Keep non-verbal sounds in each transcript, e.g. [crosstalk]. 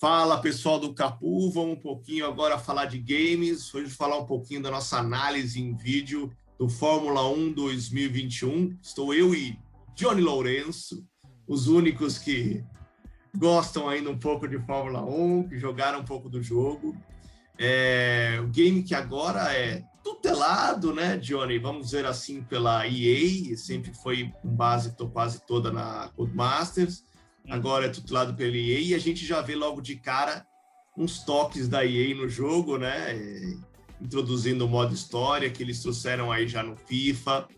Fala pessoal do Capu, vamos um pouquinho agora falar de games. Hoje falar um pouquinho da nossa análise em vídeo do Fórmula 1 2021. Estou eu e Johnny Lourenço, os únicos que gostam ainda um pouco de Fórmula 1, que jogaram um pouco do jogo. É, o game que agora é tutelado, né, Johnny? Vamos dizer assim, pela EA, sempre foi com base quase toda na Codemasters, agora é tutelado pela EA e a gente já vê logo de cara uns toques da EA no jogo, né? Introduzindo o modo história que eles trouxeram aí já no FIFA.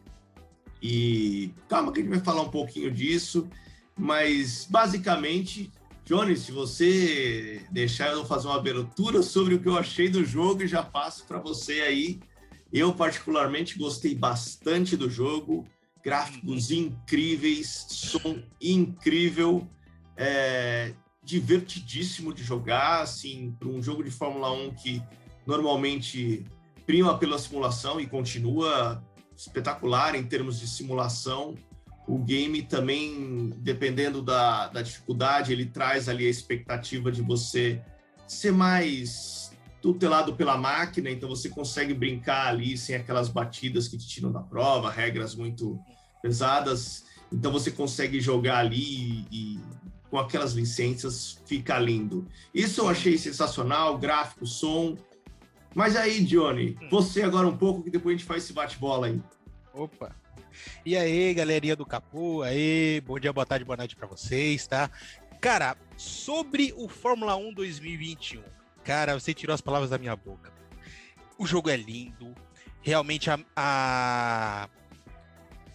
E calma que a gente vai falar um pouquinho disso, mas basicamente Johnny, se você deixar, eu vou fazer uma abertura sobre o que eu achei do jogo e já passo para você aí. Eu, particularmente, gostei bastante do jogo. Gráficos uhum. incríveis, som incrível, é, divertidíssimo de jogar. Assim, para um jogo de Fórmula 1 que normalmente prima pela simulação e continua espetacular em termos de simulação o game também, dependendo da, da dificuldade, ele traz ali a expectativa de você ser mais tutelado pela máquina, então você consegue brincar ali sem aquelas batidas que te tiram da prova, regras muito pesadas, então você consegue jogar ali e, e com aquelas licenças fica lindo. Isso eu achei sensacional, gráfico, som. Mas aí, Johnny, hum. você agora um pouco que depois a gente faz esse bate-bola aí. Opa, e aí, galerinha do Capu, aí, bom dia, boa tarde, boa noite para vocês, tá? Cara, sobre o Fórmula 1 2021, cara, você tirou as palavras da minha boca. O jogo é lindo, realmente a, a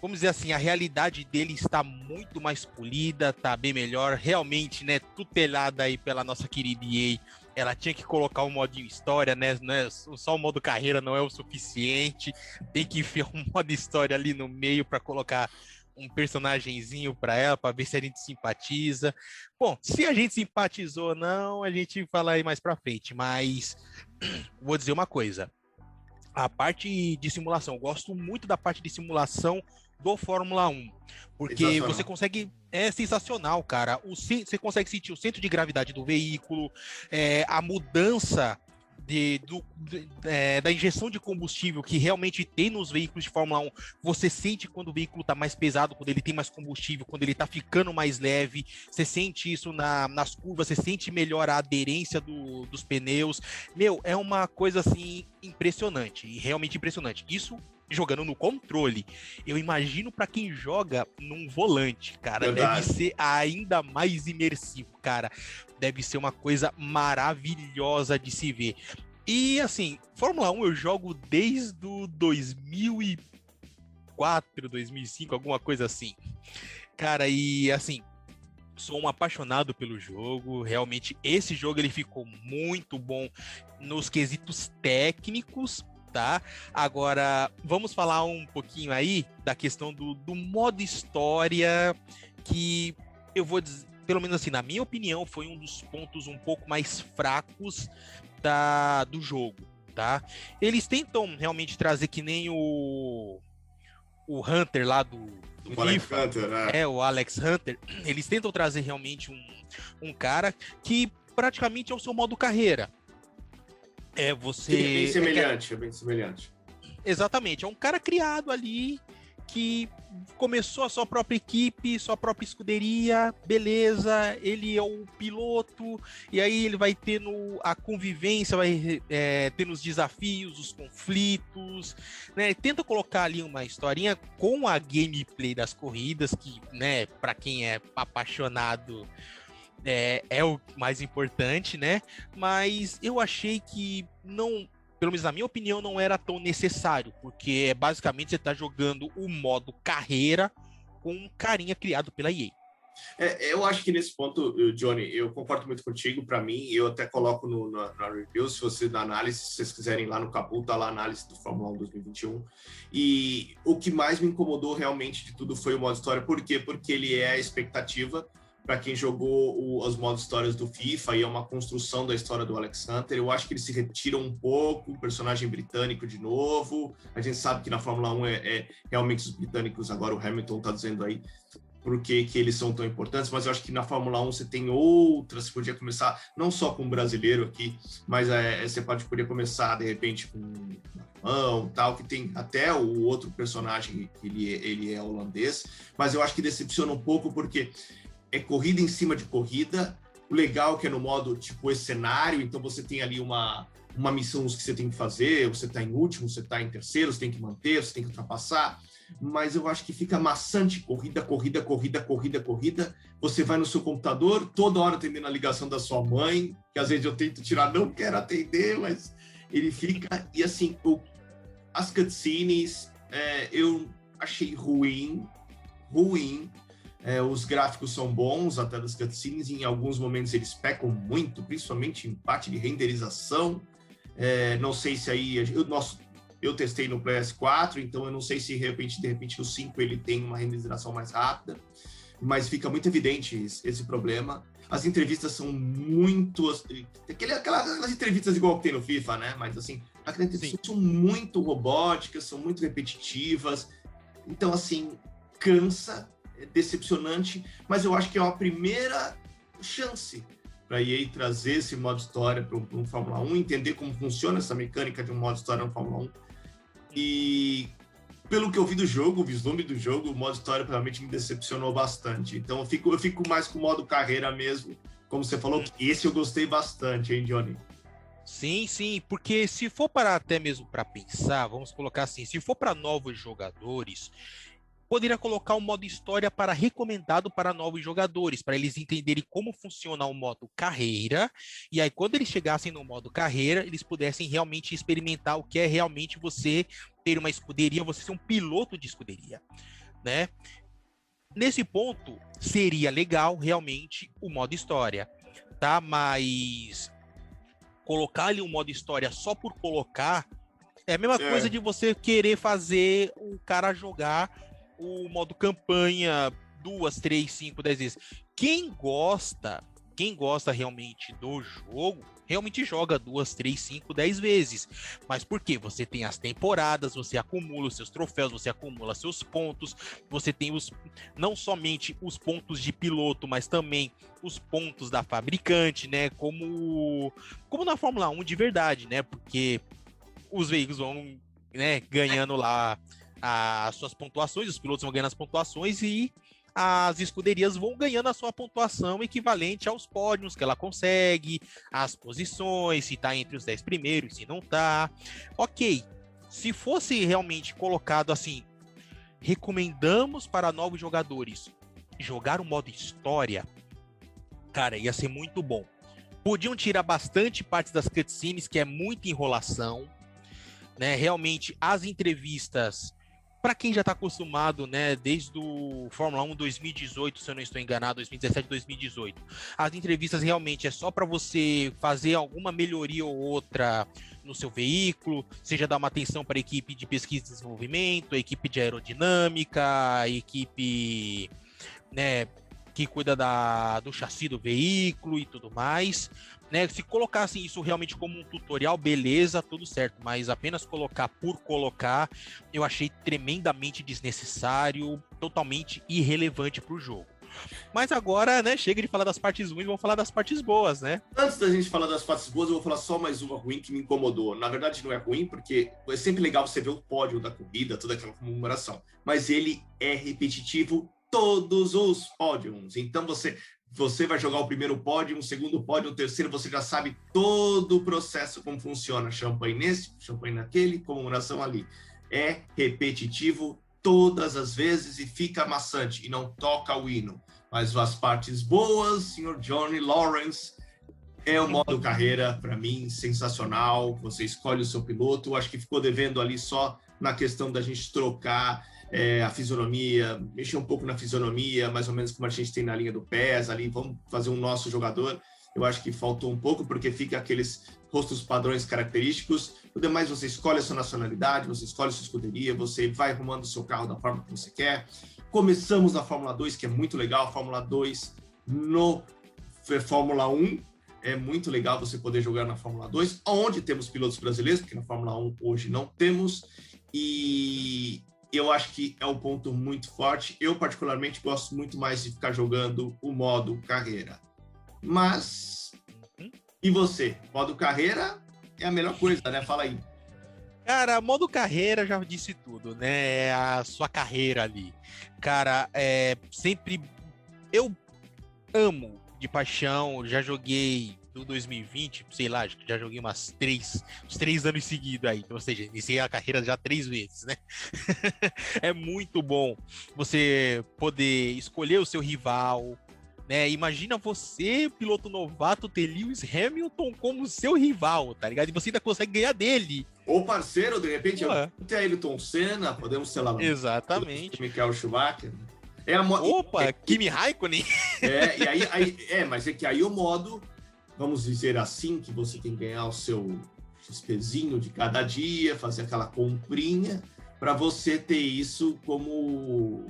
vamos dizer assim, a realidade dele está muito mais polida, tá bem melhor, realmente, né, tutelada aí pela nossa querida EA ela tinha que colocar um modinho história, né? Não é, só o modo carreira não é o suficiente. Tem que [laughs] enfiar um modo história ali no meio para colocar um personagemzinho para ela, para ver se a gente simpatiza. Bom, se a gente simpatizou ou não, a gente fala aí mais para frente, mas [clears throat] vou dizer uma coisa. A parte de simulação, eu gosto muito da parte de simulação do Fórmula 1. Porque você consegue. É sensacional, cara. O, você consegue sentir o centro de gravidade do veículo, é, a mudança de, do, de, é, da injeção de combustível que realmente tem nos veículos de Fórmula 1, você sente quando o veículo está mais pesado, quando ele tem mais combustível, quando ele está ficando mais leve, você sente isso na, nas curvas, você sente melhor a aderência do, dos pneus. Meu, é uma coisa assim impressionante, realmente impressionante. Isso jogando no controle. Eu imagino para quem joga num volante, cara, Verdade. deve ser ainda mais imersivo, cara. Deve ser uma coisa maravilhosa de se ver. E assim, Fórmula 1 eu jogo desde o 2004, 2005, alguma coisa assim. Cara, e assim, sou um apaixonado pelo jogo. Realmente, esse jogo ele ficou muito bom nos quesitos técnicos, tá? Agora, vamos falar um pouquinho aí da questão do, do modo história, que eu vou dizer, pelo menos assim, na minha opinião, foi um dos pontos um pouco mais fracos da, do jogo, tá? Eles tentam realmente trazer que nem o o Hunter lá do, do o Alex Hunter, né? É, o Alex Hunter. Eles tentam trazer realmente um, um cara que praticamente é o seu modo carreira. É você. É bem semelhante, é, é bem semelhante. Exatamente, é um cara criado ali que começou a sua própria equipe, sua própria escuderia, beleza, ele é o piloto, e aí ele vai tendo a convivência, vai é, tendo os desafios, os conflitos, né? Tenta colocar ali uma historinha com a gameplay das corridas, que, né, para quem é apaixonado é, é o mais importante, né? Mas eu achei que não, pelo menos na minha opinião, não era tão necessário, porque é basicamente você está jogando o modo carreira com um carinha criado pela EA. É, eu acho que nesse ponto, Johnny, eu concordo muito contigo. Para mim, eu até coloco no, na, na, review, se você dá análise, se vocês quiserem lá no Capu, tá lá a análise do Fórmula 1 2021. E o que mais me incomodou realmente de tudo foi o modo história. Por quê? Porque ele é a expectativa para quem jogou o, os modos histórias do FIFA e é uma construção da história do Alex Hunter. Eu acho que ele se retira um pouco, o personagem britânico de novo. A gente sabe que na Fórmula 1 é, é realmente os britânicos, agora o Hamilton está dizendo aí, por que, que eles são tão importantes, mas eu acho que na Fórmula 1 você tem outras, você podia começar não só com um brasileiro aqui, mas é, você pode poder começar de repente com alemão, tal, que tem até o outro personagem, ele, ele é holandês, mas eu acho que decepciona um pouco porque é corrida em cima de corrida, o legal é que é no modo tipo esse cenário, então você tem ali uma, uma missão que você tem que fazer, você está em último, você está em terceiro, você tem que manter, você tem que ultrapassar, mas eu acho que fica maçante, corrida, corrida, corrida, corrida, corrida. Você vai no seu computador, toda hora atendendo a ligação da sua mãe, que às vezes eu tento tirar, não quero atender, mas ele fica. E assim, o, as cutscenes é, eu achei ruim, ruim. É, os gráficos são bons até das cutscenes, em alguns momentos eles pecam muito, principalmente em parte de renderização. É, não sei se aí. O nosso eu testei no PS4, então eu não sei se de repente, de repente o 5 ele tem uma renderização mais rápida, mas fica muito evidente esse problema. As entrevistas são muito. Aquele, aquelas entrevistas igual que tem no FIFA, né? Mas assim, as entrevistas são muito robóticas, são muito repetitivas. Então, assim, cansa, decepcionante, mas eu acho que é uma primeira chance para a EA trazer esse modo história para um, Fórmula 1, entender como funciona essa mecânica de um modo história no Fórmula 1 e pelo que eu vi do jogo, o vislumbre do jogo, o modo história realmente me decepcionou bastante. Então eu fico, eu fico mais com o modo carreira mesmo. Como você falou, esse eu gostei bastante, hein, Johnny? Sim, sim, porque se for para até mesmo para pensar, vamos colocar assim, se for para novos jogadores, poderia colocar o um modo história para recomendado para novos jogadores, para eles entenderem como funciona o modo carreira, e aí quando eles chegassem no modo carreira, eles pudessem realmente experimentar o que é realmente você ter uma escuderia, você ser um piloto de escuderia, né? Nesse ponto, seria legal realmente o modo história, tá? Mas colocar ali um modo história só por colocar é a mesma é. coisa de você querer fazer o cara jogar o modo campanha duas, três, cinco, dez vezes. Quem gosta, quem gosta realmente do jogo, realmente joga duas, três, cinco, dez vezes. Mas por quê? Você tem as temporadas, você acumula os seus troféus, você acumula seus pontos, você tem os não somente os pontos de piloto, mas também os pontos da fabricante, né? Como como na Fórmula 1 de verdade, né? Porque os veículos vão né, ganhando lá as suas pontuações, os pilotos vão ganhando as pontuações e as escuderias vão ganhando a sua pontuação equivalente aos pódios que ela consegue, as posições, se está entre os 10 primeiros, se não está. Ok, se fosse realmente colocado assim, recomendamos para novos jogadores jogar o modo história, cara, ia ser muito bom. Podiam tirar bastante parte das cutscenes, que é muita enrolação, né? Realmente, as entrevistas para quem já está acostumado, né, desde o Fórmula 1 2018, se eu não estou enganado, 2017, 2018, as entrevistas realmente é só para você fazer alguma melhoria ou outra no seu veículo, seja dar uma atenção para a equipe de pesquisa e desenvolvimento, a equipe de aerodinâmica, a equipe, né, que cuida da, do chassi do veículo e tudo mais. Né? Se colocassem isso realmente como um tutorial, beleza, tudo certo, mas apenas colocar por colocar, eu achei tremendamente desnecessário, totalmente irrelevante para o jogo. Mas agora, né, chega de falar das partes ruins, vamos falar das partes boas, né? Antes da gente falar das partes boas, eu vou falar só mais uma ruim que me incomodou. Na verdade, não é ruim, porque é sempre legal você ver o pódio da corrida, toda aquela comemoração. Mas ele é repetitivo todos os pódios. Então você você vai jogar o primeiro pódio, o segundo pódio, o terceiro, você já sabe todo o processo, como funciona. Champanhe nesse, champanhe naquele, comemoração ali. É repetitivo todas as vezes e fica amassante e não toca o hino. Mas as partes boas, senhor Johnny Lawrence, é o modo carreira, para mim, sensacional. Você escolhe o seu piloto. Acho que ficou devendo ali só na questão da gente trocar é, a fisionomia, mexer um pouco na fisionomia, mais ou menos como a gente tem na linha do PES ali, vamos fazer um nosso jogador. Eu acho que faltou um pouco, porque fica aqueles rostos padrões característicos. O demais, você escolhe a sua nacionalidade, você escolhe a sua escuderia, você vai arrumando o seu carro da forma que você quer. Começamos na Fórmula 2, que é muito legal. A Fórmula 2 no Fórmula 1 é muito legal você poder jogar na Fórmula 2, onde temos pilotos brasileiros, porque na Fórmula 1 hoje não temos. E eu acho que é um ponto muito forte. Eu, particularmente, gosto muito mais de ficar jogando o modo carreira. Mas. E você? Modo carreira é a melhor coisa, né? Fala aí. Cara, modo carreira já disse tudo, né? É a sua carreira ali. Cara, é sempre. Eu amo de paixão, já joguei no 2020, sei lá, já joguei umas três, uns três anos seguidos aí. Ou seja, iniciei a carreira já três vezes, né? [laughs] é muito bom você poder escolher o seu rival, né? Imagina você, piloto novato, ter Lewis Hamilton como seu rival, tá ligado? E você ainda consegue ganhar dele. Ou parceiro, de repente, Ué. ter Ayrton Senna, podemos, sei lá, Exatamente. Michael Schumacher. É a mo... Opa, é, Kimi Raikkonen. É, e aí, aí, é, mas é que aí o modo vamos dizer assim, que você tem que ganhar o seu XPzinho de cada dia, fazer aquela comprinha, para você ter isso como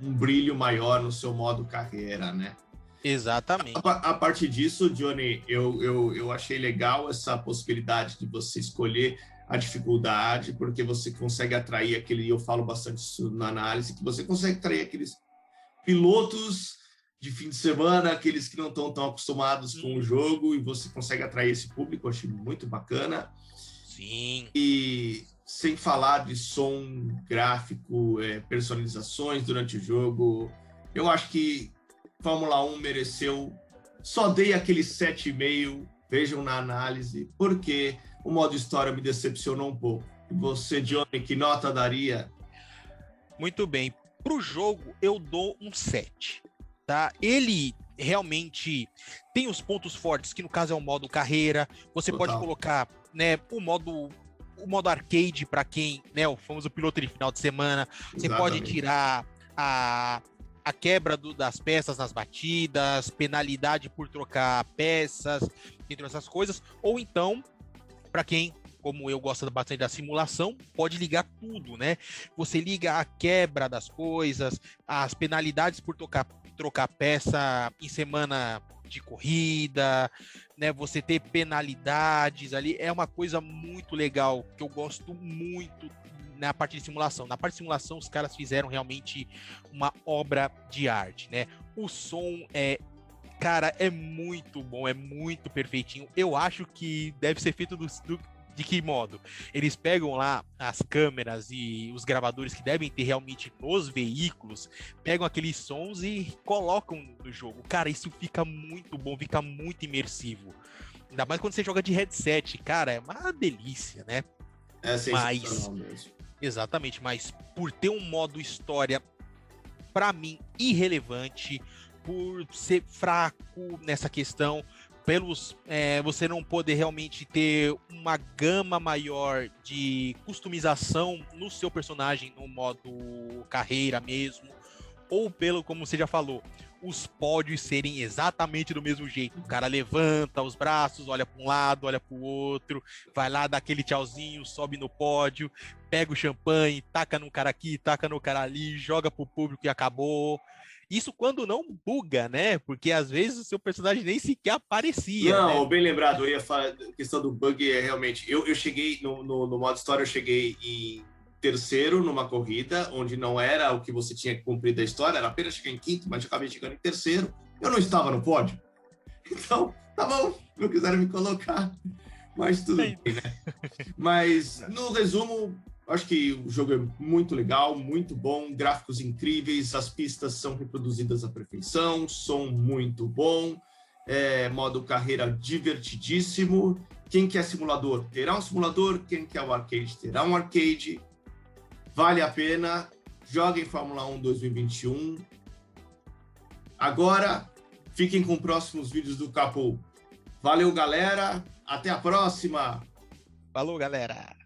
um brilho maior no seu modo carreira, né? Exatamente. A, a partir disso, Johnny, eu, eu, eu achei legal essa possibilidade de você escolher a dificuldade, porque você consegue atrair aquele, eu falo bastante isso na análise, que você consegue atrair aqueles pilotos de fim de semana, aqueles que não estão tão acostumados com o jogo, e você consegue atrair esse público, eu achei muito bacana. Sim. E sem falar de som, gráfico, é, personalizações durante o jogo, eu acho que Fórmula 1 mereceu. Só dei aquele 7,5, vejam na análise, porque o modo história me decepcionou um pouco. E você, Johnny, que nota daria? Muito bem. Para o jogo, eu dou um 7 tá? Ele realmente tem os pontos fortes, que no caso é o modo carreira. Você Total. pode colocar, né, o modo o modo arcade para quem, né, o famoso piloto de final de semana. Você pode tirar a a quebra do, das peças nas batidas, penalidade por trocar peças, entre essas coisas, ou então, para quem como eu gosto bastante da simulação, pode ligar tudo, né? Você liga a quebra das coisas, as penalidades por tocar trocar peça em semana de corrida, né? Você ter penalidades ali é uma coisa muito legal que eu gosto muito na parte de simulação. Na parte de simulação, os caras fizeram realmente uma obra de arte, né? O som é cara, é muito bom, é muito perfeitinho. Eu acho que deve ser feito do, do, de que modo? Eles pegam lá as câmeras e os gravadores que devem ter realmente nos veículos, pegam aqueles sons e colocam no jogo. Cara, isso fica muito bom, fica muito imersivo. Ainda mais quando você joga de headset, cara, é uma delícia, né? É mas, mesmo. Exatamente, mas por ter um modo história, para mim, irrelevante, por ser fraco nessa questão, pelos é, você não poder realmente ter uma gama maior de customização no seu personagem no modo carreira mesmo, ou pelo, como você já falou, os pódios serem exatamente do mesmo jeito. O cara levanta os braços, olha para um lado, olha para o outro, vai lá, dá aquele tchauzinho, sobe no pódio, pega o champanhe, taca no cara aqui, taca no cara ali, joga pro público e acabou. Isso quando não buga, né? Porque às vezes o seu personagem nem sequer aparecia. Não, né? bem lembrado, eu ia falar, a questão do bug é realmente. Eu, eu cheguei no, no, no modo história, eu cheguei em terceiro numa corrida, onde não era o que você tinha que cumprir da história, era apenas chegar em quinto, mas eu acabei chegando em terceiro. Eu não estava no pódio. [laughs] Então, tá bom, não quiseram me colocar. Mas tudo bem, né? Mas, no resumo, Acho que o jogo é muito legal, muito bom, gráficos incríveis, as pistas são reproduzidas à perfeição, som muito bom, é, modo carreira divertidíssimo. Quem quer simulador terá um simulador, quem quer o arcade terá um arcade. Vale a pena. Joguem Fórmula 1 2021. Agora, fiquem com próximos vídeos do Capo. Valeu, galera. Até a próxima. Falou, galera.